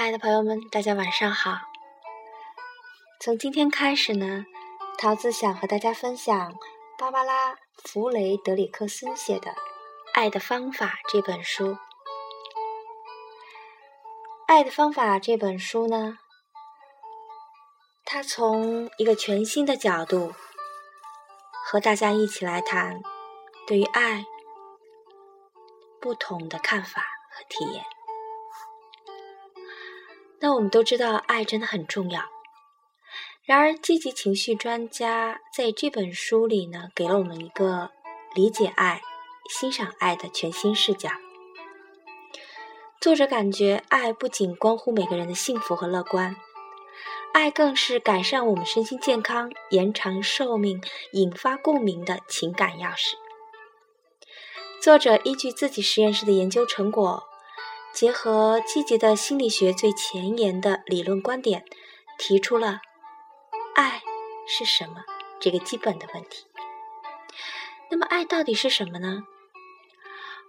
亲爱的朋友们，大家晚上好。从今天开始呢，桃子想和大家分享芭芭拉·弗雷德里克森写的《爱的方法》这本书。《爱的方法》这本书呢，它从一个全新的角度和大家一起来谈对于爱不同的看法和体验。那我们都知道，爱真的很重要。然而，积极情绪专家在这本书里呢，给了我们一个理解爱、欣赏爱的全新视角。作者感觉，爱不仅关乎每个人的幸福和乐观，爱更是改善我们身心健康、延长寿命、引发共鸣的情感钥匙。作者依据自己实验室的研究成果，结合积极的心理学最前沿的理论观点，提出了。爱是什么？这个基本的问题。那么，爱到底是什么呢？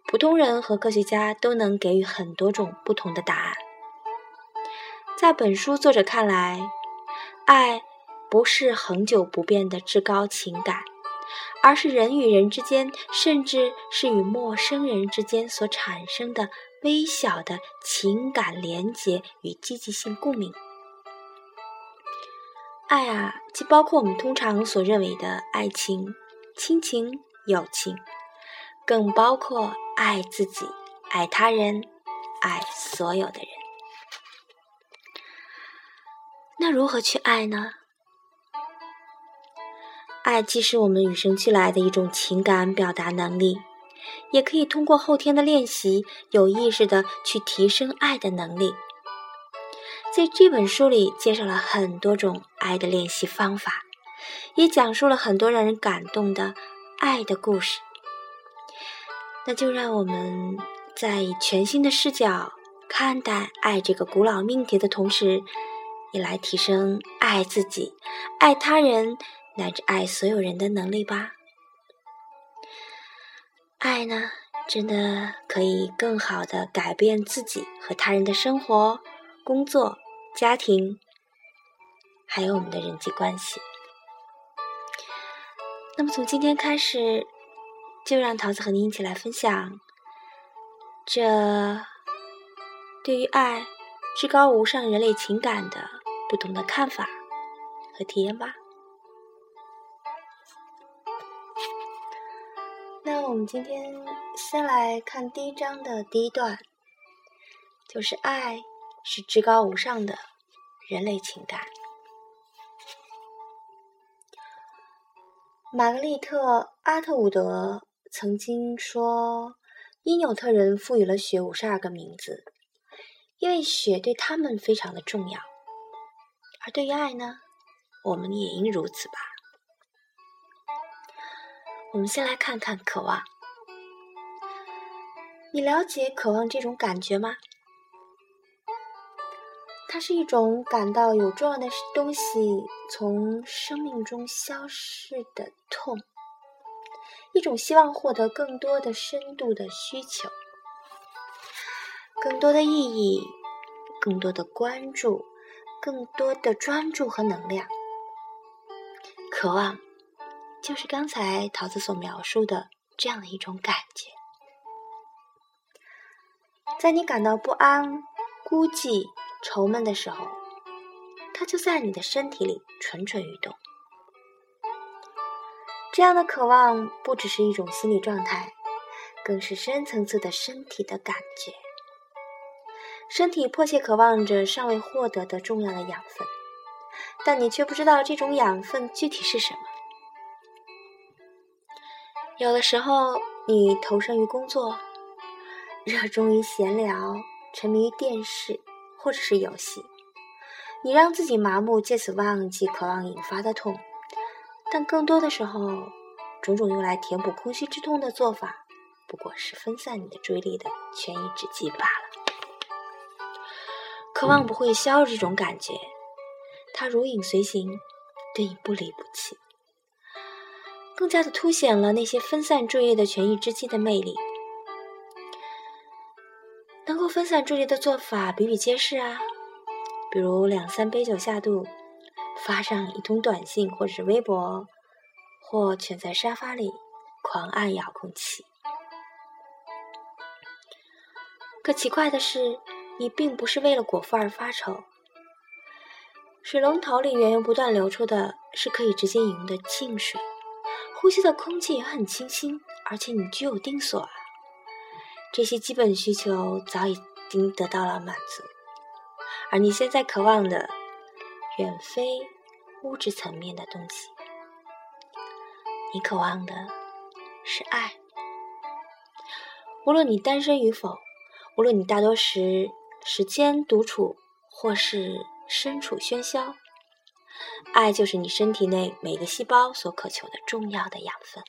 普通人和科学家都能给予很多种不同的答案。在本书作者看来，爱不是恒久不变的至高情感，而是人与人之间，甚至是与陌生人之间所产生的微小的情感连结与积极性共鸣。爱啊，既包括我们通常所认为的爱情、亲情、友情，更包括爱自己、爱他人、爱所有的人。那如何去爱呢？爱既是我们与生俱来的一种情感表达能力，也可以通过后天的练习，有意识的去提升爱的能力。在这本书里，介绍了很多种爱的练习方法，也讲述了很多让人感动的爱的故事。那就让我们在以全新的视角看待爱这个古老命题的同时，也来提升爱自己、爱他人乃至爱所有人的能力吧。爱呢，真的可以更好的改变自己和他人的生活。工作、家庭，还有我们的人际关系。那么，从今天开始，就让桃子和您一起来分享这对于爱至高无上人类情感的不同的看法和体验吧。那我们今天先来看第一章的第一段，就是爱。是至高无上的人类情感。玛格丽特·阿特伍德曾经说：“因纽特人赋予了雪五十二个名字，因为雪对他们非常的重要。而对于爱呢，我们也应如此吧。”我们先来看看渴望。你了解渴望这种感觉吗？它是一种感到有重要的东西从生命中消逝的痛，一种希望获得更多的深度的需求，更多的意义，更多的关注，更多的专注和能量。渴望，就是刚才桃子所描述的这样的一种感觉，在你感到不安、孤寂。愁闷的时候，它就在你的身体里蠢蠢欲动。这样的渴望不只是一种心理状态，更是深层次的身体的感觉。身体迫切渴望着尚未获得的重要的养分，但你却不知道这种养分具体是什么。有的时候，你投身于工作，热衷于闲聊，沉迷于电视。或者是游戏，你让自己麻木，借此忘记渴望引发的痛。但更多的时候，种种用来填补空虚之痛的做法，不过是分散你的注意力的权宜之计罢了。渴望不会消这种感觉，它如影随形，对你不离不弃，更加的凸显了那些分散注意力的权宜之计的魅力。能够分散注意力的做法比比皆是啊，比如两三杯酒下肚，发上一通短信或者是微博，或蜷在沙发里狂按遥控器。可奇怪的是，你并不是为了果腹而发愁。水龙头里源源不断流出的是可以直接饮用的净水，呼吸的空气也很清新，而且你居有定所啊。这些基本需求早已经得到了满足，而你现在渴望的远非物质层面的东西，你渴望的是爱。无论你单身与否。无论你大多时时间独处，或是身处喧嚣，爱就是你身体内每个细胞所渴求的重要的养分，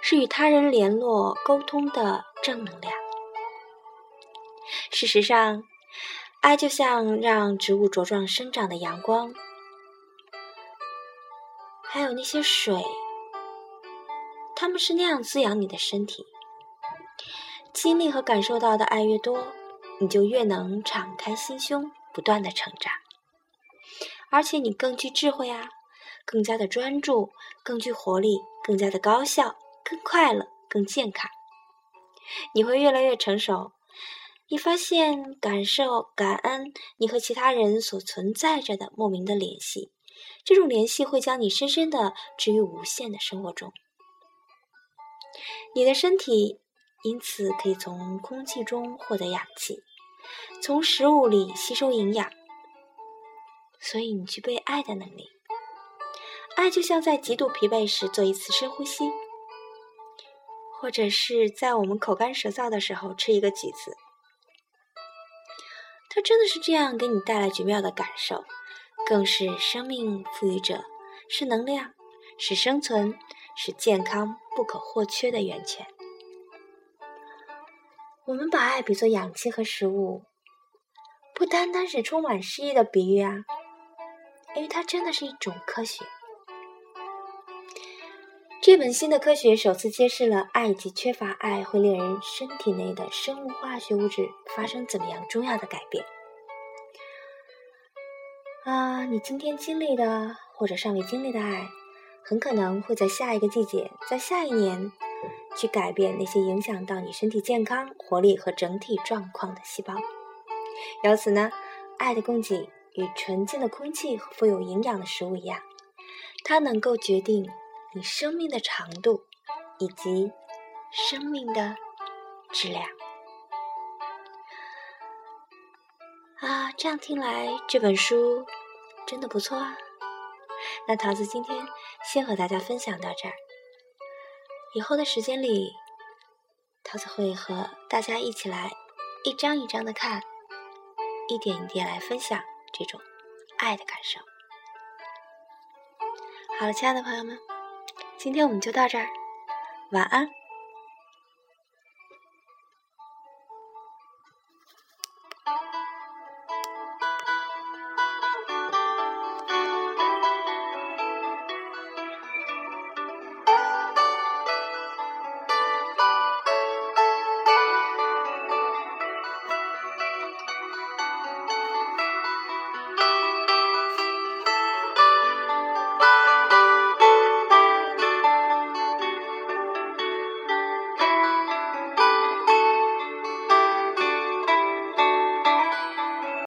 是与他人联络沟通的正能量。事实上，爱就像让植物茁壮生长的阳光，还有那些水，它们是那样滋养你的身体。经历和感受到的爱越多，你就越能敞开心胸，不断的成长，而且你更具智慧啊，更加的专注，更具活力，更加的高效，更快乐，更健康。你会越来越成熟，你发现感受感恩你和其他人所存在着的莫名的联系，这种联系会将你深深的置于无限的生活中，你的身体。因此，可以从空气中获得氧气，从食物里吸收营养。所以，你具备爱的能力。爱就像在极度疲惫时做一次深呼吸，或者是在我们口干舌燥的时候吃一个橘子。它真的是这样给你带来绝妙的感受，更是生命赋予者，是能量，是生存，是健康不可或缺的源泉。我们把爱比作氧气和食物，不单单是充满诗意的比喻啊，因为它真的是一种科学。这本新的科学首次揭示了爱及缺乏爱会令人身体内的生物化学物质发生怎么样重要的改变。啊，你今天经历的或者尚未经历的爱，很可能会在下一个季节，在下一年。去改变那些影响到你身体健康、活力和整体状况的细胞。由此呢，爱的供给与纯净的空气和富有营养的食物一样，它能够决定你生命的长度以及生命的质量。啊，这样听来这本书真的不错啊。那桃子今天先和大家分享到这儿。以后的时间里，桃子会和大家一起来一张一张的看，一点一点来分享这种爱的感受。好了，亲爱的朋友们，今天我们就到这儿，晚安。